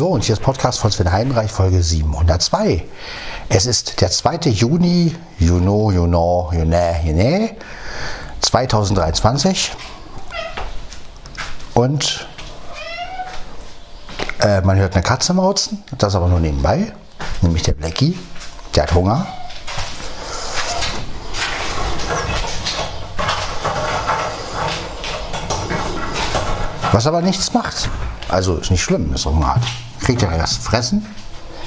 So, und hier ist Podcast von Sven Heidenreich, Folge 702. Es ist der 2. Juni, you know, you know, you know, you know, 2023. Und äh, man hört eine Katze mauzen, das aber nur nebenbei, nämlich der Blackie, der hat Hunger. Was aber nichts macht. Also ist nicht schlimm, ist Hunger hat. Kriegt er erst fressen.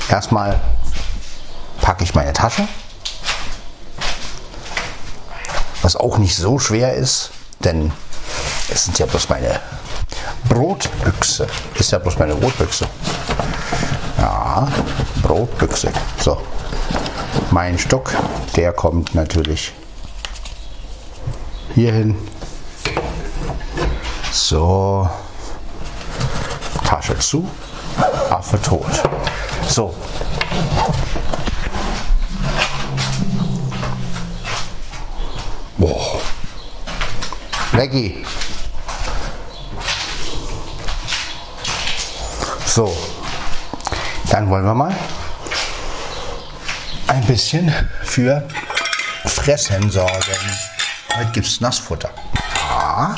Erstmal packe ich meine Tasche. Was auch nicht so schwer ist, denn es sind ja bloß meine Brotbüchse. Ist ja bloß meine Brotbüchse. Ja, Brotbüchse. So. Mein Stock, der kommt natürlich hier hin. So. Tasche zu. Affe tot. So. Boah. Leggy. So. Dann wollen wir mal ein bisschen für Fressen sorgen. Heute gibt es Nassfutter. Ja.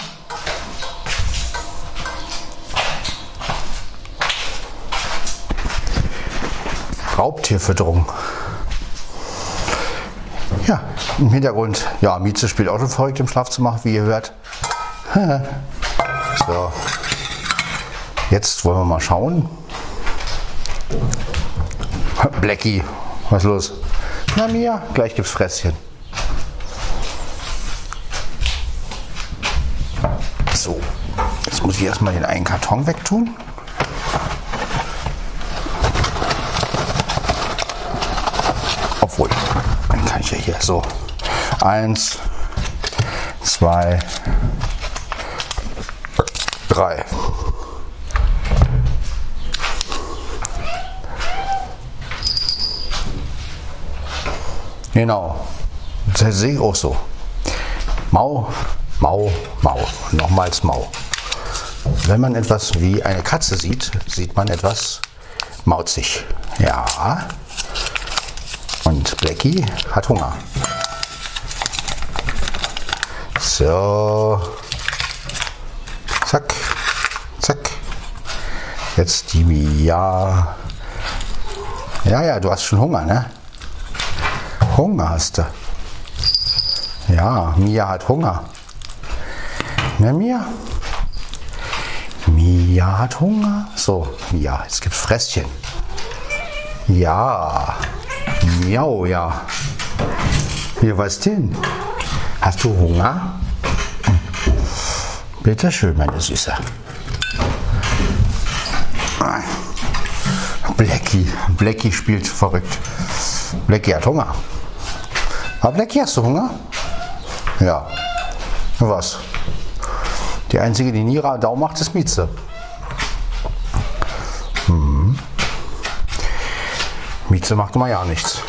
Raubtierfütterung. Ja, im Hintergrund, ja, Mieze spielt auch schon verrückt im Schlafzimmer, wie ihr hört. So, jetzt wollen wir mal schauen. Blackie, was ist los? Na Mia, gleich gibt's Fresschen. So, jetzt muss ich erstmal den einen Karton wegtun. Obwohl, dann kann ich ja hier so. Eins, zwei, drei. Genau. Das sehe ich auch so. Mau, Mau, Mau. Nochmals Mau. Wenn man etwas wie eine Katze sieht, sieht man etwas mauzig. Ja. Und Blackie hat Hunger. So. Zack. Zack. Jetzt die Mia. Ja, ja, du hast schon Hunger, ne? Hunger hast du. Ja, Mia hat Hunger. Ne, Mia? Mia hat Hunger. So, Mia, es gibt Fresschen. Ja. Miau, ja. Hier, was denn? Hast du Hunger? Bitte schön, meine Süße. Blackie, Blackie spielt verrückt. Blackie hat Hunger. Aber Blackie, hast du Hunger? Ja. Was? Die einzige, die nie Radau macht, ist Mieze. Mieze macht immer ja nichts.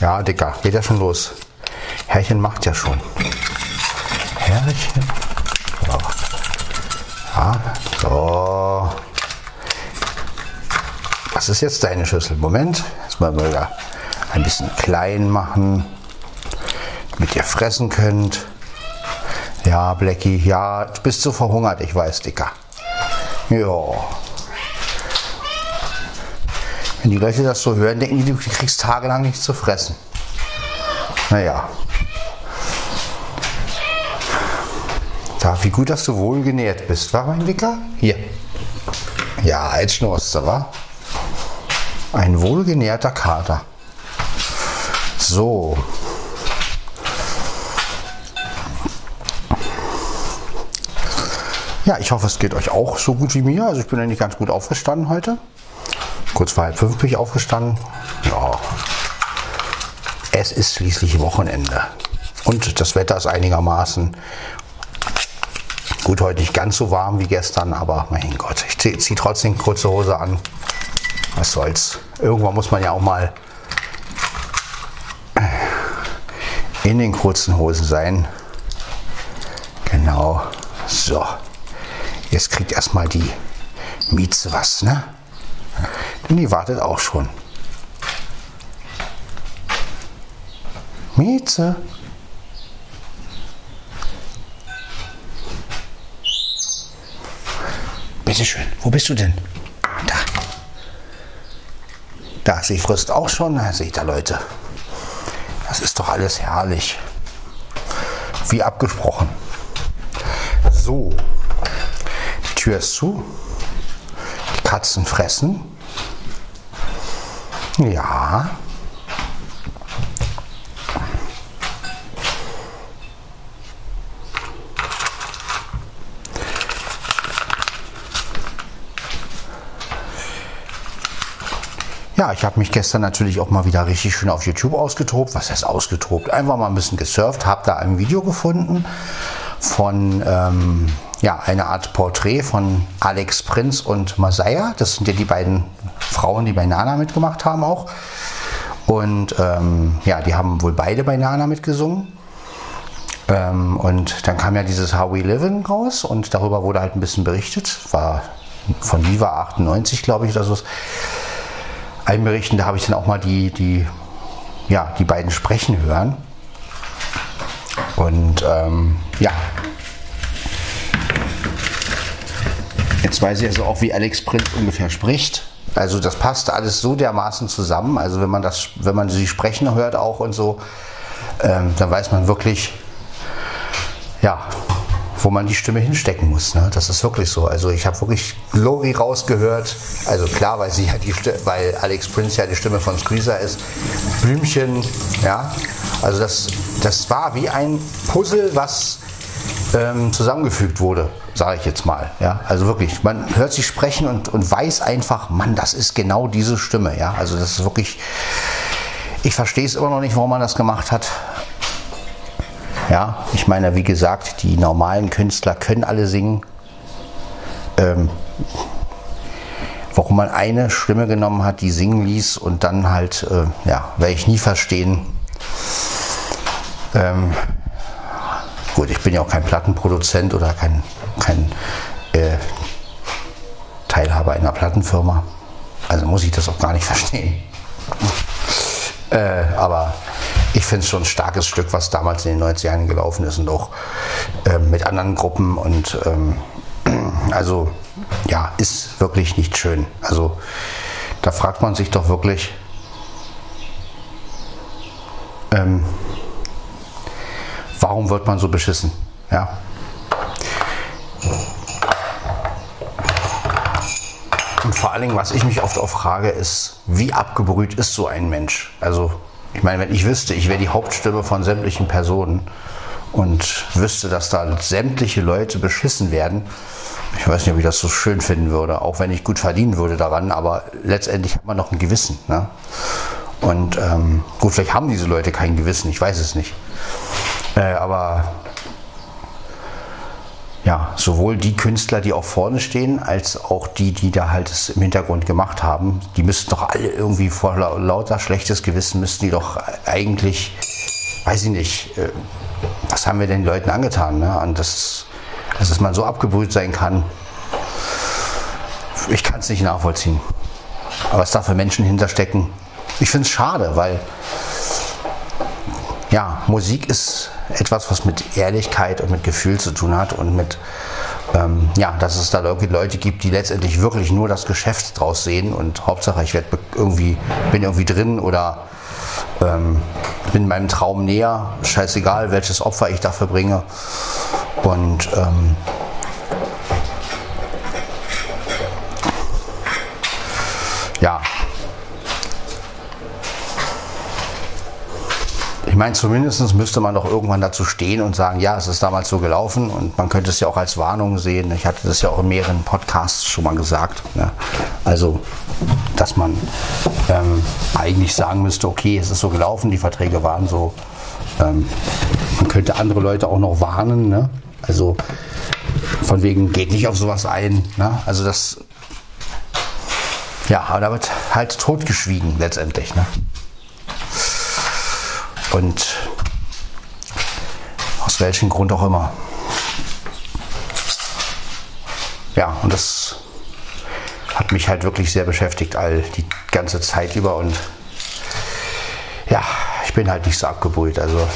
Ja, Dicker, geht ja schon los. Herrchen macht ja schon. Herrchen. So. Ja, so. Was ist jetzt deine Schüssel? Moment, jetzt mal wieder ein bisschen klein machen, damit ihr fressen könnt. Ja, Blackie, ja, du bist so verhungert, ich weiß, Dicker. Ja. Wenn die Leute das so hören, denken die, du kriegst tagelang nichts zu fressen. Naja. Da, wie gut, dass du wohl genährt bist, war mein Dicker? Hier. Ja, jetzt schnurst du, wa? Ein wohlgenährter Kater. So. Ja, ich hoffe, es geht euch auch so gut wie mir. Also ich bin eigentlich ganz gut aufgestanden heute. Kurz vor halb fünf bin ich aufgestanden. Ja. Es ist schließlich Wochenende. Und das Wetter ist einigermaßen gut, heute nicht ganz so warm wie gestern, aber mein Gott, ich ziehe zieh trotzdem kurze Hose an. Was soll's. Irgendwann muss man ja auch mal in den kurzen Hosen sein. Genau. So. Jetzt kriegt erstmal die Mieze was, ne? Denn die wartet auch schon. Mieze. Bitteschön, wo bist du denn? Da. Da, sie frisst auch schon. Seht ihr, Leute. Das ist doch alles herrlich. Wie abgesprochen. So. Die Tür ist zu. Katzen fressen. Ja. Ja, ich habe mich gestern natürlich auch mal wieder richtig schön auf YouTube ausgetobt. Was heißt ausgetobt? Einfach mal ein bisschen gesurft, habe da ein Video gefunden von ähm, ja, einer Art Porträt von Alex Prinz und Masaya. Das sind ja die beiden Frauen, die bei Nana mitgemacht haben auch. Und ähm, ja, die haben wohl beide bei Nana mitgesungen. Ähm, und dann kam ja dieses How We Living raus und darüber wurde halt ein bisschen berichtet. War von Viva 98, glaube ich, oder so einberichten. Da habe ich dann auch mal die, die, ja, die beiden sprechen hören. Und ähm, ja. Jetzt weiß ich also auch, wie Alex Prinz ungefähr spricht. Also das passt alles so dermaßen zusammen. Also wenn man das, wenn man sie sprechen hört auch und so, ähm, dann weiß man wirklich, ja, wo man die Stimme hinstecken muss. Ne? Das ist wirklich so. Also ich habe wirklich Glory rausgehört. Also klar, weil sie ja die Stimme, weil Alex Prince ja die Stimme von Squeezer ist. Blümchen, ja. Also das, das war wie ein Puzzle, was ähm, zusammengefügt wurde, sage ich jetzt mal. Ja, also wirklich, man hört sie sprechen und, und weiß einfach, Mann, das ist genau diese Stimme. Ja, also das ist wirklich. Ich verstehe es immer noch nicht, warum man das gemacht hat. Ja, ich meine, wie gesagt, die normalen Künstler können alle singen. Ähm, warum man eine Stimme genommen hat, die singen ließ und dann halt, äh, ja, werde ich nie verstehen. Ähm, gut, ich bin ja auch kein Plattenproduzent oder kein, kein äh, Teilhaber einer Plattenfirma. Also muss ich das auch gar nicht verstehen. Äh, aber ich finde es schon ein starkes Stück, was damals in den 90er Jahren gelaufen ist und auch äh, mit anderen Gruppen und ähm, also ja, ist wirklich nicht schön. Also da fragt man sich doch wirklich, ähm, warum wird man so beschissen? Ja. Und vor allen Dingen, was ich mich oft auch frage, ist, wie abgebrüht ist so ein Mensch? Also ich meine, wenn ich wüsste, ich wäre die Hauptstimme von sämtlichen Personen und wüsste, dass da sämtliche Leute beschissen werden, ich weiß nicht, ob ich das so schön finden würde, auch wenn ich gut verdienen würde daran, aber letztendlich hat man noch ein Gewissen. Ne? Und ähm, gut, vielleicht haben diese Leute kein Gewissen, ich weiß es nicht. Äh, aber ja, sowohl die Künstler, die auch vorne stehen, als auch die, die da halt es im Hintergrund gemacht haben, die müssten doch alle irgendwie vor lauter schlechtes Gewissen, müssten die doch eigentlich, weiß ich nicht, äh, was haben wir den Leuten angetan? Ne? Und das, dass man so abgebrüht sein kann, ich kann es nicht nachvollziehen. Aber was da für Menschen hinterstecken, ich finde es schade, weil ja, Musik ist etwas, was mit Ehrlichkeit und mit Gefühl zu tun hat und mit, ähm, ja, dass es da Leute gibt, die letztendlich wirklich nur das Geschäft draus sehen und Hauptsache ich werde irgendwie, bin irgendwie drin oder ähm, bin meinem Traum näher, scheißegal, welches Opfer ich dafür bringe. Und ähm, ja, Ich meine, zumindest müsste man doch irgendwann dazu stehen und sagen, ja, es ist damals so gelaufen und man könnte es ja auch als Warnung sehen. Ich hatte das ja auch in mehreren Podcasts schon mal gesagt. Ne? Also, dass man ähm, eigentlich sagen müsste, okay, es ist so gelaufen, die Verträge waren so. Ähm, man könnte andere Leute auch noch warnen. Ne? Also von wegen, geht nicht auf sowas ein. Ne? Also das, ja, aber da wird halt totgeschwiegen letztendlich. Ne? Und aus welchem Grund auch immer. ja, und das hat mich halt wirklich sehr beschäftigt, all die ganze Zeit über und ja, ich bin halt nicht so abgebrüht, also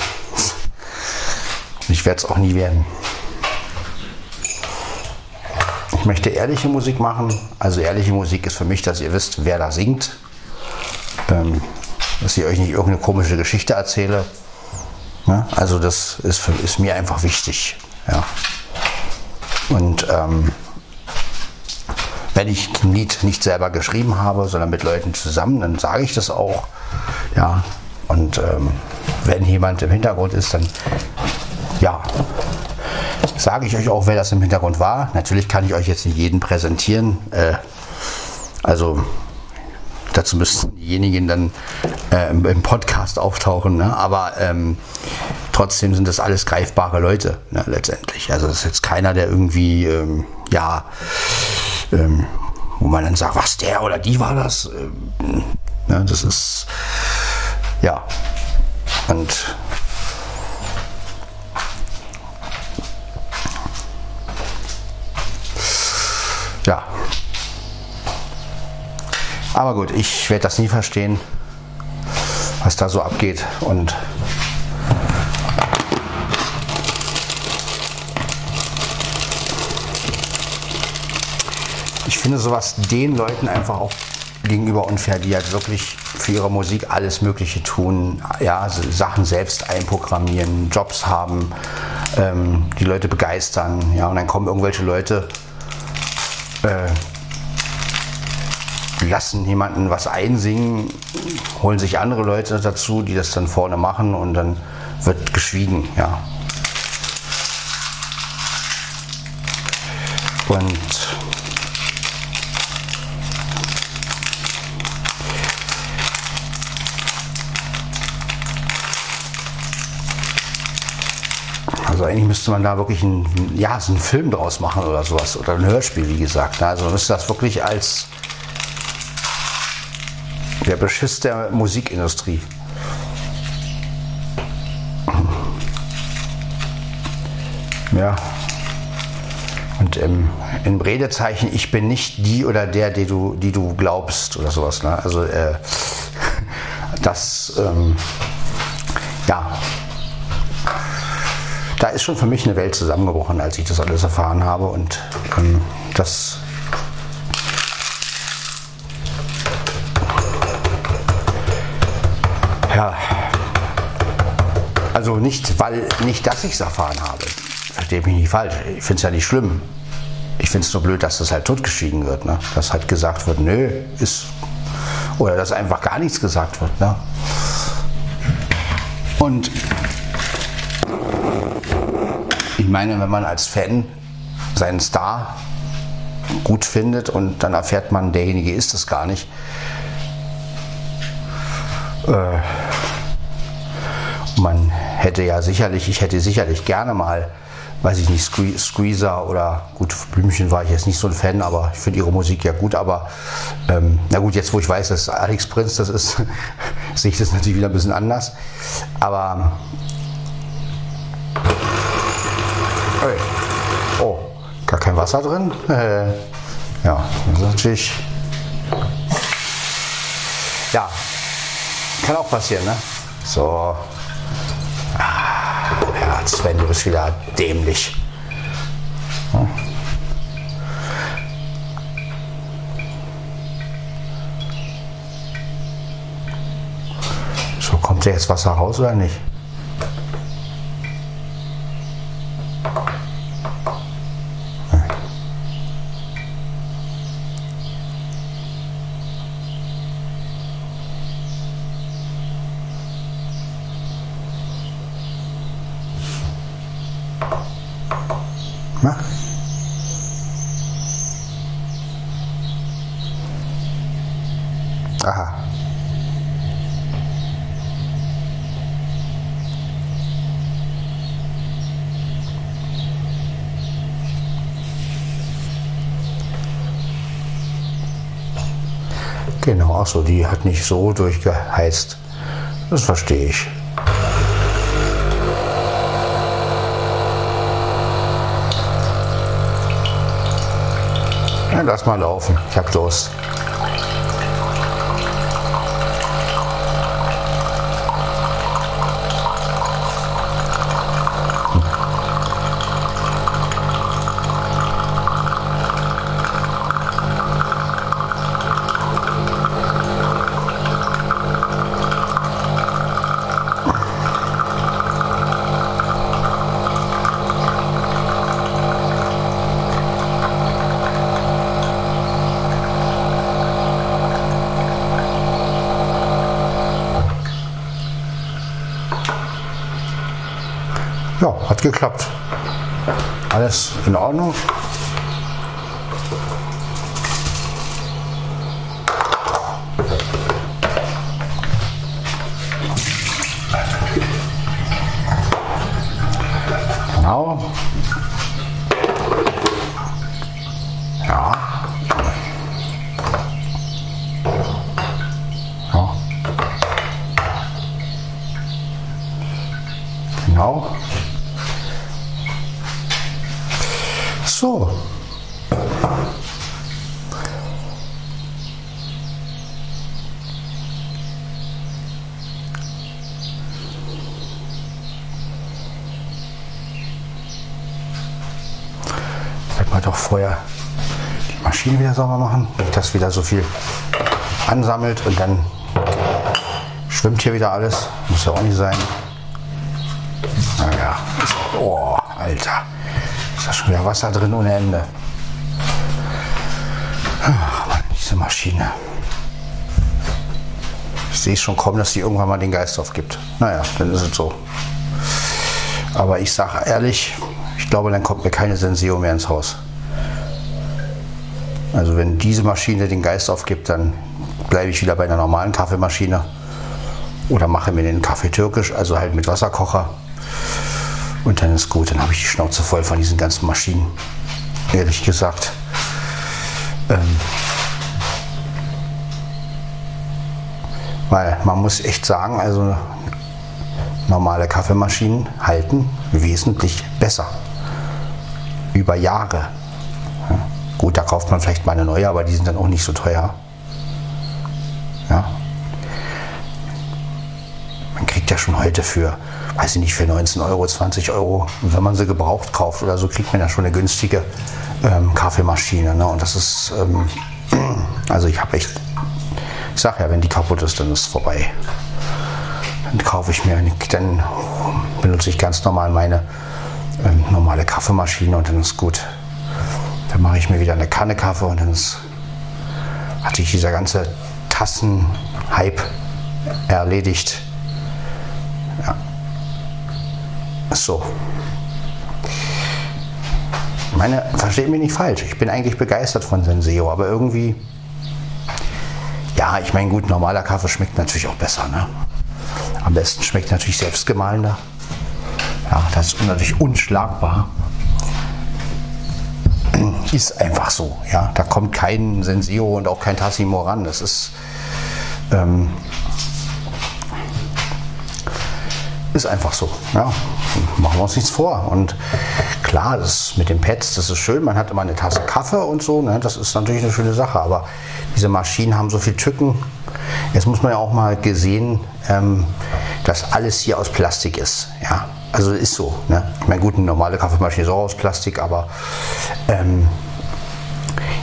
ich werde es auch nie werden. Ich möchte ehrliche Musik machen. Also ehrliche Musik ist für mich, dass ihr wisst, wer da singt. Ähm, dass ich euch nicht irgendeine komische Geschichte erzähle. Ja, also das ist, für, ist mir einfach wichtig. Ja. Und ähm, wenn ich ein Lied nicht selber geschrieben habe, sondern mit Leuten zusammen, dann sage ich das auch. Ja. Und ähm, wenn jemand im Hintergrund ist, dann ja, sage ich euch auch, wer das im Hintergrund war. Natürlich kann ich euch jetzt nicht jeden präsentieren. Äh, also dazu müssten diejenigen dann äh, im, Podcast auftauchen. Ne? Aber ähm, trotzdem sind das alles greifbare Leute ne, letztendlich. Also es ist jetzt keiner, der irgendwie, ähm, ja, ähm, wo man dann sagt, was der oder die war das. Ähm, ne, das ist, ja. Und Aber gut, ich werde das nie verstehen, was da so abgeht. Und ich finde sowas den Leuten einfach auch gegenüber unfair, die halt wirklich für ihre Musik alles Mögliche tun, ja, Sachen selbst einprogrammieren, Jobs haben, ähm, die Leute begeistern, ja, und dann kommen irgendwelche Leute äh, lassen jemanden was einsingen, holen sich andere Leute dazu, die das dann vorne machen und dann wird geschwiegen, ja. Und Also eigentlich müsste man da wirklich ein, ja, einen Film draus machen oder sowas. Oder ein Hörspiel, wie gesagt. Also man müsste das wirklich als der Beschiss der Musikindustrie. Ja. Und im, im, Redezeichen, ich bin nicht die oder der, die du, die du glaubst oder sowas. Ne? Also äh, das, ähm, ja, da ist schon für mich eine Welt zusammengebrochen, als ich das alles erfahren habe. Und ähm, das also nicht, weil nicht, dass ich es erfahren habe. Verstehe mich nicht falsch. Ich finde es ja nicht schlimm. Ich finde es nur blöd, dass das halt totgeschwiegen wird. Ne? Dass halt gesagt wird, nö, ist. Oder dass einfach gar nichts gesagt wird. Ne? Und ich meine, wenn man als Fan seinen Star gut findet und dann erfährt man, derjenige ist es gar nicht. Äh, hätte ja sicherlich, ich hätte sicherlich gerne mal, weiß ich nicht, Squeezer oder gut, Blümchen war ich jetzt nicht so ein Fan, aber ich finde ihre Musik ja gut, aber ähm, na gut, jetzt wo ich weiß, dass Alex Prinz das ist, sehe ich das natürlich wieder ein bisschen anders. Aber Hey. Oh, gar kein Wasser drin? Ja, das ist natürlich. Ja, kann auch passieren, ne? So. Ja, Sven, du bist wieder dämlich. So, kommt jetzt Wasser raus oder nicht? Genau, ach so, die hat nicht so durchgeheizt. Das verstehe ich. Lass mal laufen. Ich hab Durst. Hat geklappt. Alles in Ordnung. Genau. Ja. Ja. Genau. So. Werden wir doch vorher die Maschine wieder sauber machen, nicht dass wieder so viel ansammelt und dann schwimmt hier wieder alles. Muss ja auch nicht sein. Naja, oh, Alter. Da schon wieder Wasser drin ohne Ende. Ach, Mann, diese Maschine. Ich sehe schon kommen, dass die irgendwann mal den Geist aufgibt. Naja, dann ist es so. Aber ich sage ehrlich, ich glaube, dann kommt mir keine Senseo mehr ins Haus. Also wenn diese Maschine den Geist aufgibt, dann bleibe ich wieder bei einer normalen Kaffeemaschine. Oder mache mir den Kaffee türkisch, also halt mit Wasserkocher. Und dann ist gut, dann habe ich die Schnauze voll von diesen ganzen Maschinen. Ehrlich gesagt. Ähm, weil man muss echt sagen, also normale Kaffeemaschinen halten wesentlich besser. Über Jahre. Ja. Gut, da kauft man vielleicht mal eine neue, aber die sind dann auch nicht so teuer. Ja. Man kriegt ja schon heute für weiß ich nicht, für 19 Euro, 20 Euro, wenn man sie gebraucht kauft oder so, kriegt man ja schon eine günstige ähm, Kaffeemaschine. Ne? Und das ist, ähm, also ich habe echt, ich sage ja, wenn die kaputt ist, dann ist es vorbei. Dann kaufe ich mir, dann benutze ich ganz normal meine ähm, normale Kaffeemaschine und dann ist gut. Dann mache ich mir wieder eine Kanne Kaffee und dann ist, hat sich dieser ganze Tassen-Hype erledigt. Ja. So. Meine, versteht mich nicht falsch, ich bin eigentlich begeistert von Senseo, aber irgendwie, ja, ich meine, gut, normaler Kaffee schmeckt natürlich auch besser. Ne? Am besten schmeckt natürlich selbstgemahlener. Ja, das ist natürlich unschlagbar. Ist einfach so. Ja, da kommt kein Senseo und auch kein Tassimo ran. Das ist, ähm, ist einfach so. Ja, machen wir uns nichts vor. Und klar, das mit den Pads, das ist schön. Man hat immer eine Tasse Kaffee und so. Ne? Das ist natürlich eine schöne Sache. Aber diese Maschinen haben so viel Tücken. Jetzt muss man ja auch mal gesehen, ähm, dass alles hier aus Plastik ist. Ja, also ist so. Ne? Ich meine, gut, eine normale Kaffeemaschine ist auch aus Plastik, aber ähm,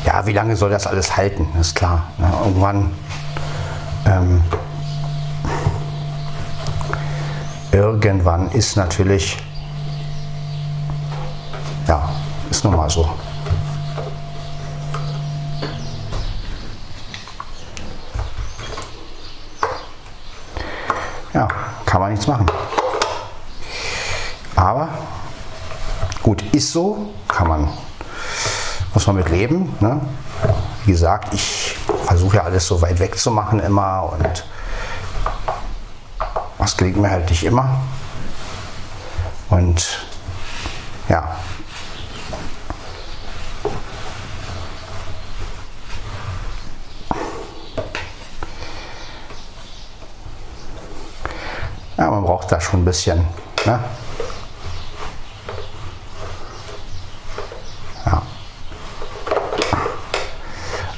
ja, wie lange soll das alles halten? Ist klar. Ne? Irgendwann ähm, irgendwann ist natürlich, ja, ist nun mal so. Ja, kann man nichts machen. Aber gut, ist so, kann man, muss man mit leben. Ne? Wie gesagt, ich versuche ja alles so weit weg zu machen immer und das gelingt mir halt nicht immer. Und ja. Ja, man braucht da schon ein bisschen. Ne? Ja.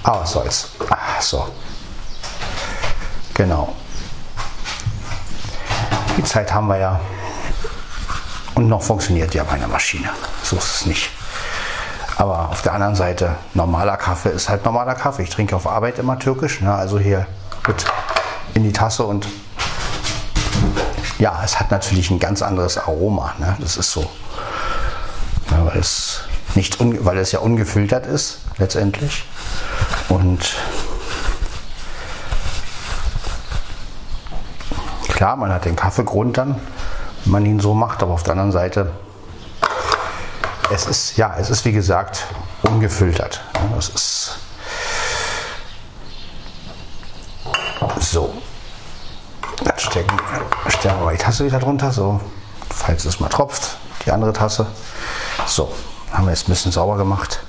Aber was soll's. Ach, so. Genau. Die Zeit haben wir ja. Und noch funktioniert ja meine Maschine. So ist es nicht. Aber auf der anderen Seite, normaler Kaffee ist halt normaler Kaffee. Ich trinke auf Arbeit immer türkisch. Ne? Also hier wird in die Tasse und ja, es hat natürlich ein ganz anderes Aroma. Ne? Das ist so. Ja, weil, es nicht weil es ja ungefiltert ist, letztendlich. Und klar, man hat den Kaffeegrund dann, wenn man ihn so macht, aber auf der anderen Seite, es ist, ja, es ist wie gesagt ungefiltert. Es ist so. Dann stecken, stellen wir mal die Tasse wieder drunter, so, falls es mal tropft, die andere Tasse. So, haben wir jetzt ein bisschen sauber gemacht.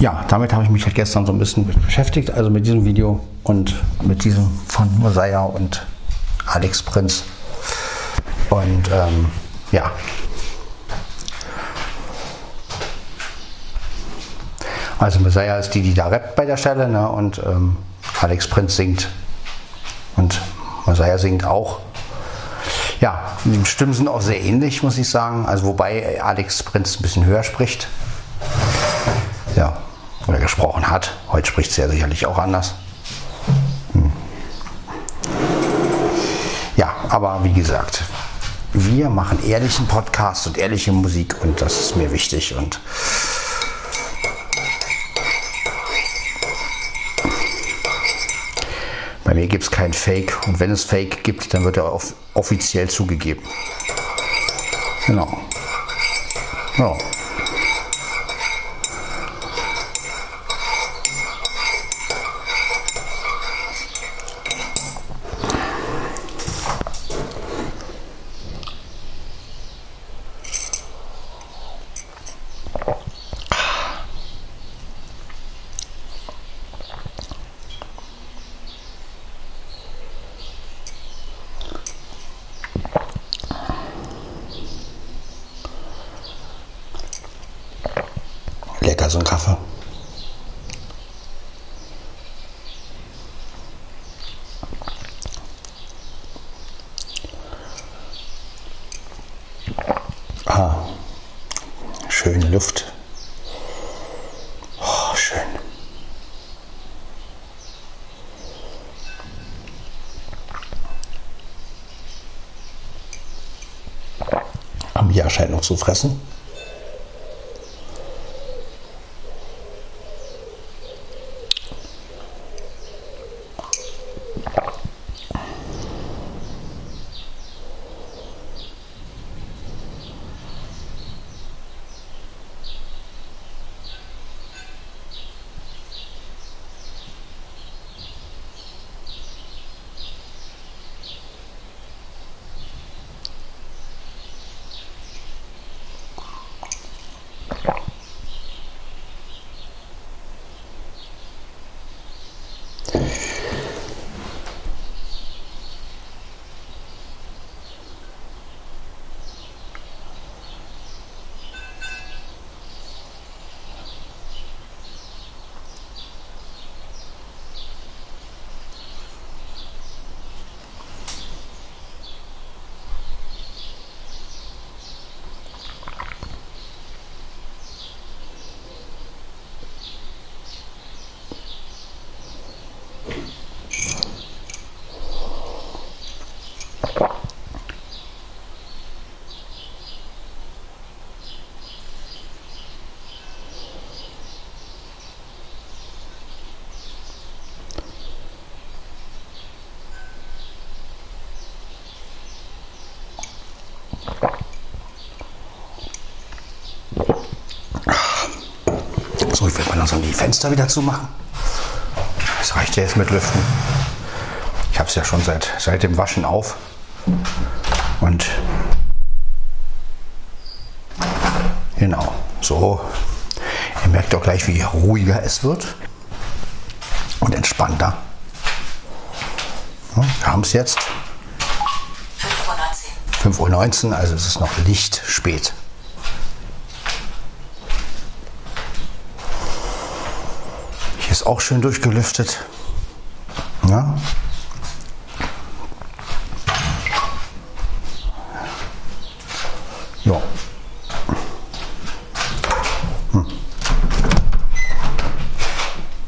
Ja, damit habe ich mich halt gestern so ein bisschen beschäftigt, also mit diesem Video und mit diesem von Mosiah und Alex Prinz. Und ähm, ja. Also Messiah ist die, die da rappt bei der Stelle ne? und ähm, Alex Prinz singt und Messiah singt auch. Ja, die Stimmen sind auch sehr ähnlich, muss ich sagen. Also wobei Alex Prinz ein bisschen höher spricht. Gesprochen hat. Heute spricht sie ja sicherlich auch anders. Hm. Ja, aber wie gesagt, wir machen ehrlichen Podcast und ehrliche Musik und das ist mir wichtig und bei mir gibt es kein Fake und wenn es Fake gibt, dann wird er off offiziell zugegeben. Genau. Ja. Lecker, so ein Kaffee. Ah, schöne Luft. Oh, schön. Am Jahr scheint noch zu fressen. So, ich werde mal langsam die Fenster wieder zumachen. Das reicht ja jetzt mit Lüften. Ich habe es ja schon seit, seit dem Waschen auf. Und genau, so. Ihr merkt auch gleich, wie ruhiger es wird und entspannter. Ja, wir haben es jetzt. 5.19 Uhr. 5.19 Uhr, also es ist noch licht spät. Hier ist auch schön durchgelüftet. Ja. Ja. Hm.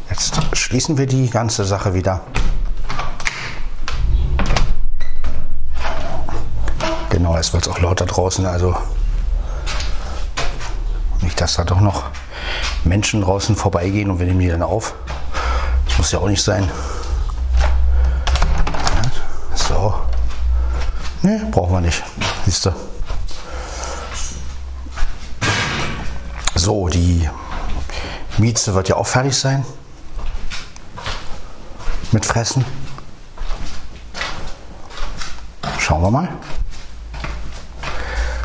Jetzt schließen wir die ganze Sache wieder. Genau, es wird auch lauter draußen, also nicht, dass da doch noch Menschen draußen vorbeigehen und wir nehmen die dann auf. Muss ja auch nicht sein. So. Ne, brauchen wir nicht. Siehst du. So, die Mieze wird ja auch fertig sein. Mit Fressen. Schauen wir mal.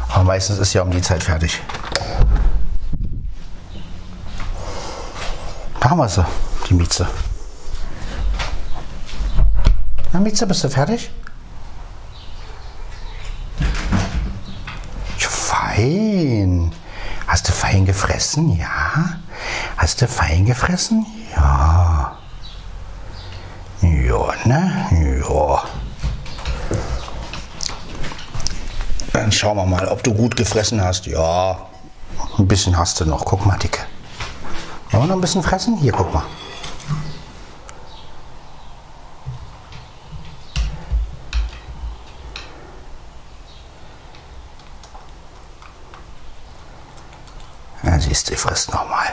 Aber meistens ist ja um die Zeit fertig. Da haben wir sie, die Mieze. Na, Mieze, bist du fertig? Fein. Hast du fein gefressen? Ja. Hast du fein gefressen? Ja. Ja, ne? Ja. Dann schauen wir mal, ob du gut gefressen hast. Ja, ein bisschen hast du noch. Guck mal, Dicke. Wollen wir noch ein bisschen fressen? Hier, guck mal. Ja, siehst du, frisst noch mal.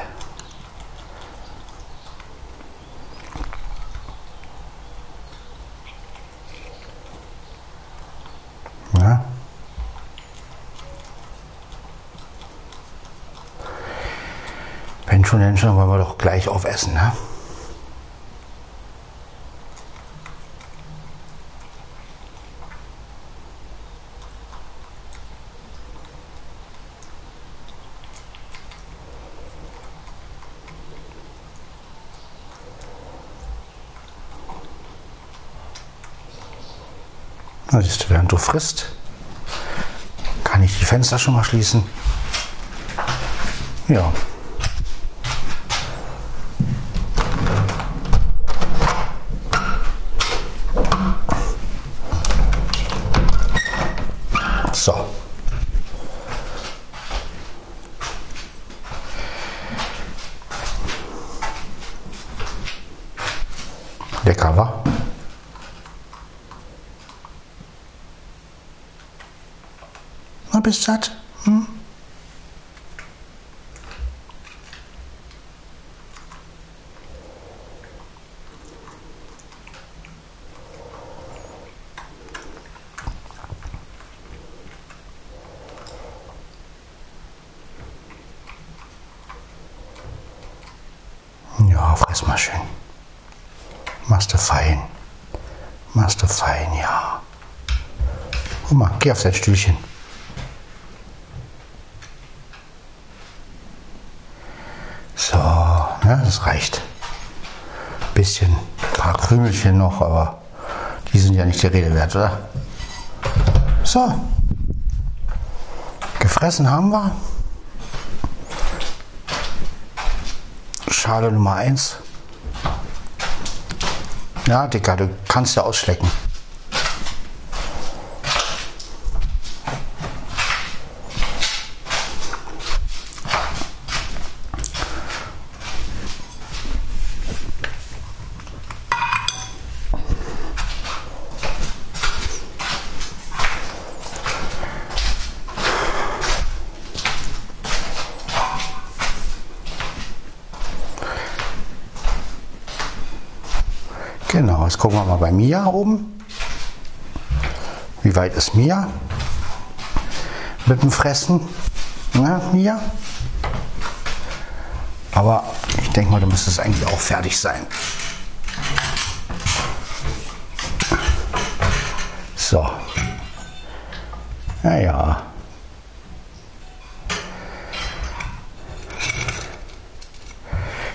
Ja. Wenn schon, denn schon, wollen wir doch gleich aufessen, ne? Siehst du, während du frisst, kann ich die Fenster schon mal schließen. Ja. So. Lecker, wa? Bist satt? Hm? Ja, fress mal schön. Machst fein. Machst fein, ja. Guck mal, geh auf dein Stühlchen. So, ja, das reicht. Bisschen, ein paar Krümelchen noch, aber die sind ja nicht die Rede wert, oder? So. Gefressen haben wir. Schale Nummer 1. Ja, Dicker, du kannst ja ausschlecken. Genau, jetzt gucken wir mal bei Mia oben. Wie weit ist Mia? Mit dem Fressen. Na, Mia? Aber ich denke mal, du müsstest eigentlich auch fertig sein. So. Ja, ja.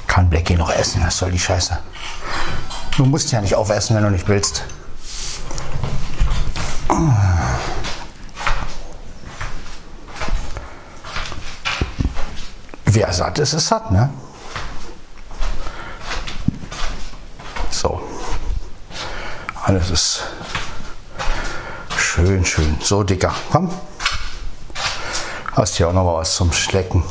Kann Blackie noch essen? Was soll die Scheiße? Du musst ja nicht aufessen, wenn du nicht willst. Wer satt ist, ist satt, ne? So. Alles ist schön, schön. So, Dicker, komm. Hast hier auch noch was zum Schlecken.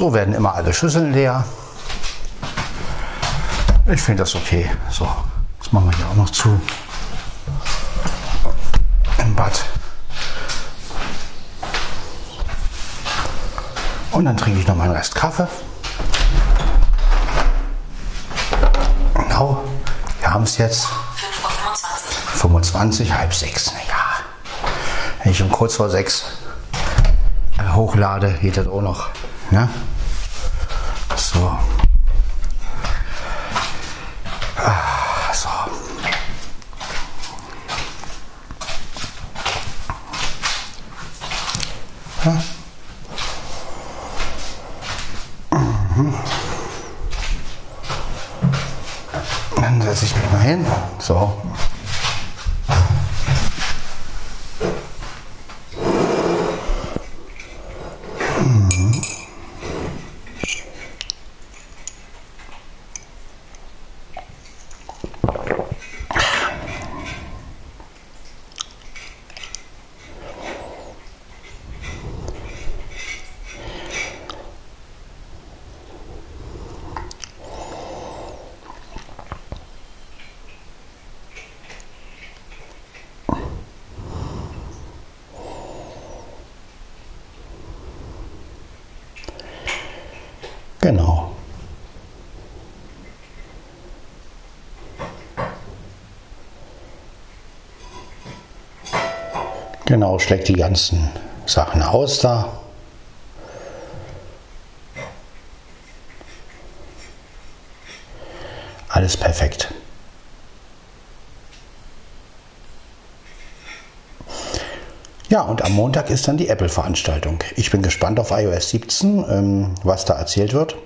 So werden immer alle Schüsseln leer. Ich finde das okay. So, das machen wir hier auch noch zu. Im Bad. Und dann trinke ich noch meinen Rest Kaffee. Genau, wir haben es jetzt. 25, halb sechs. Naja, wenn ich um kurz vor sechs äh, hochlade, geht das auch noch. Ne? So. Ah, so. Ja. Mhm. Dann setze ich mich mal hin. So. Genau. Genau, schlägt die ganzen Sachen aus da. Alles perfekt. Ja, und am Montag ist dann die Apple-Veranstaltung. Ich bin gespannt auf iOS 17, ähm, was da erzählt wird.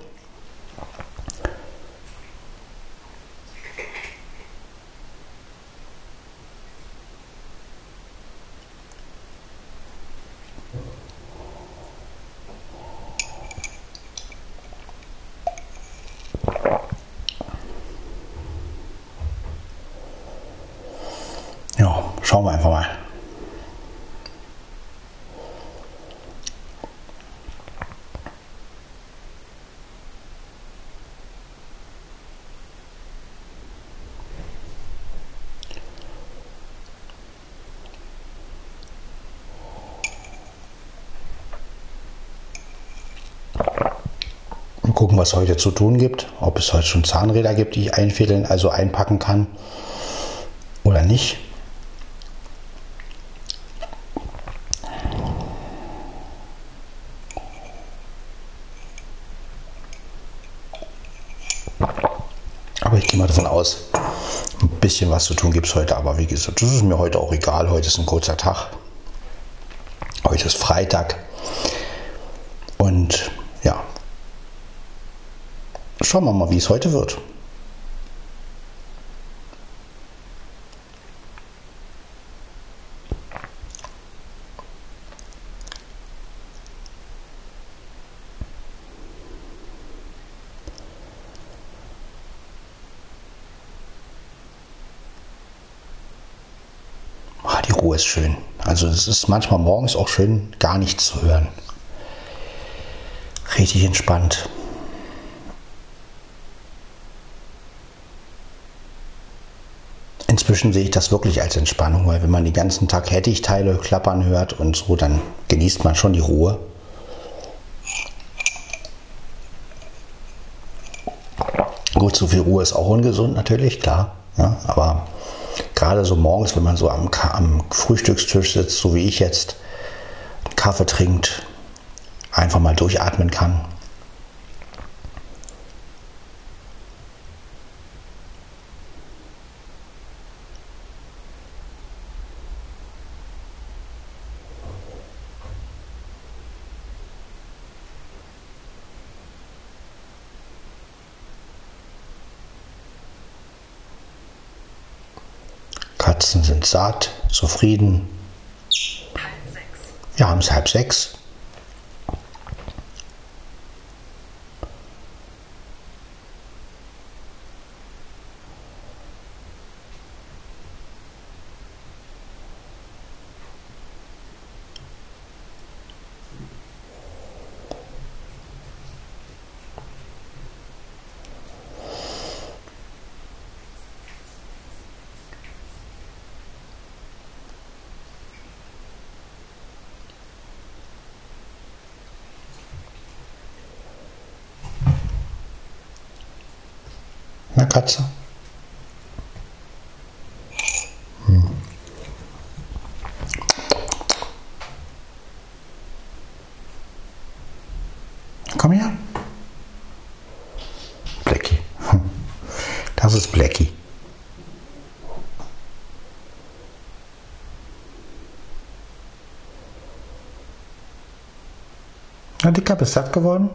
Ja, schauen wir einfach mal. gucken, was heute zu tun gibt. Ob es heute schon Zahnräder gibt, die ich einfädeln, also einpacken kann oder nicht. Aber ich gehe mal davon aus, ein bisschen was zu tun gibt es heute. Aber wie gesagt, das ist mir heute auch egal. Heute ist ein kurzer Tag. Heute ist Freitag. Und ja, schauen wir mal, wie es heute wird. Ah, die Ruhe ist schön. Also es ist manchmal morgens auch schön, gar nichts zu hören. Richtig entspannt. Inzwischen sehe ich das wirklich als Entspannung, weil wenn man den ganzen Tag Hettich-Teile klappern hört und so, dann genießt man schon die Ruhe. Gut, zu viel Ruhe ist auch ungesund natürlich, klar. Ja, aber gerade so morgens, wenn man so am, am Frühstückstisch sitzt, so wie ich jetzt, Kaffee trinkt, einfach mal durchatmen kann. Katzen sind satt, zufrieden. Wir haben es halb sechs. Na Katze. Hm. Komm her. Blackie. Das ist Blackie. Na, Dicker, bist satt geworden?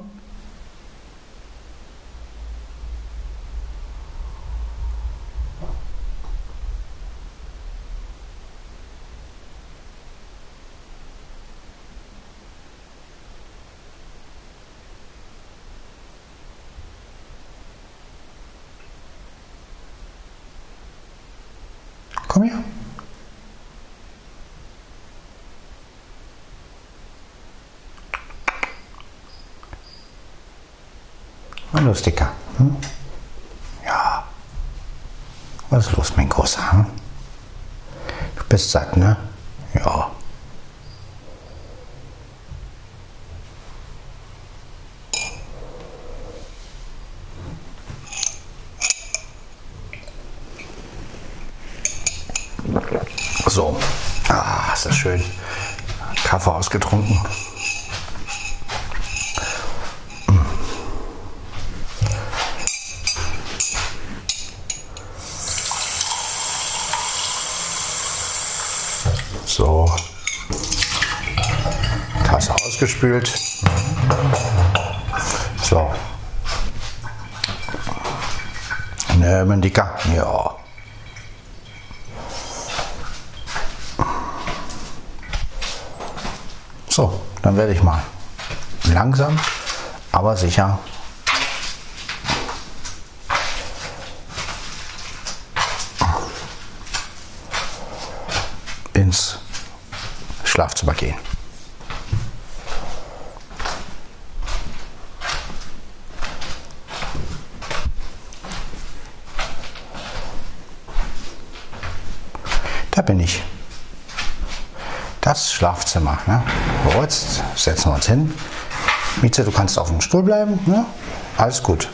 Komm her. Hallo Sticker. Hm? Ja. Was ist los, mein Großer? Hm? Du bist satt, ne? Ja. So. Ah, ist das schön. Kaffee ausgetrunken. So. Tasse ausgespült. So. Ne, mein Dicker. Ja. So, dann werde ich mal langsam, aber sicher ins Schlafzimmer gehen. Da bin ich. Das Schlafzimmer. Ne? So, jetzt setzen wir uns hin. Mieze, du kannst auf dem Stuhl bleiben. Ne? Alles gut.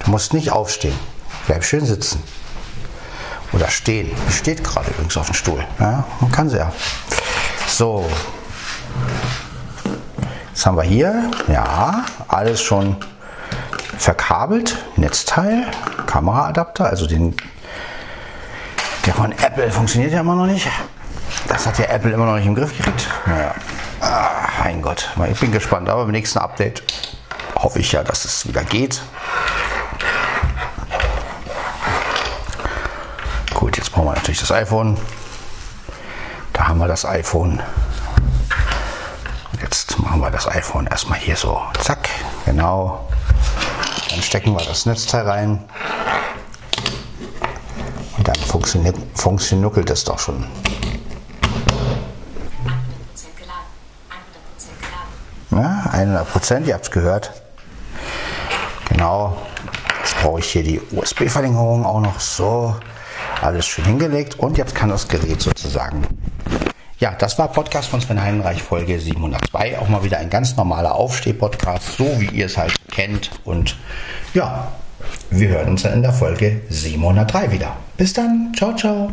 Du musst nicht aufstehen. Bleib schön sitzen. Oder stehen. Die steht gerade übrigens auf dem Stuhl. Ja, man kann sie ja. So. Jetzt haben wir hier, ja, alles schon verkabelt. Netzteil, Kameraadapter, also den, der von Apple funktioniert ja immer noch nicht. Das hat ja Apple immer noch nicht im Griff gekriegt. Naja, ah, mein Gott, ich bin gespannt. Aber beim nächsten Update hoffe ich ja, dass es wieder geht. Gut, jetzt brauchen wir natürlich das iPhone. Da haben wir das iPhone. Jetzt machen wir das iPhone erstmal hier so. Zack, genau. Dann stecken wir das Netzteil rein. Funktioniert, funktioniert das doch schon. 100% geladen. 100% geladen. Ja, 100 Prozent, ihr habt es gehört. Genau. Jetzt brauche ich hier die USB-Verlängerung auch noch so. Alles schön hingelegt und jetzt kann das Gerät sozusagen. Ja, das war Podcast von Sven Heinreich, Folge 702. Auch mal wieder ein ganz normaler Aufsteh-Podcast, so wie ihr es halt kennt. Und ja, wir hören uns dann in der Folge 703 wieder. Bis dann. Ciao, ciao.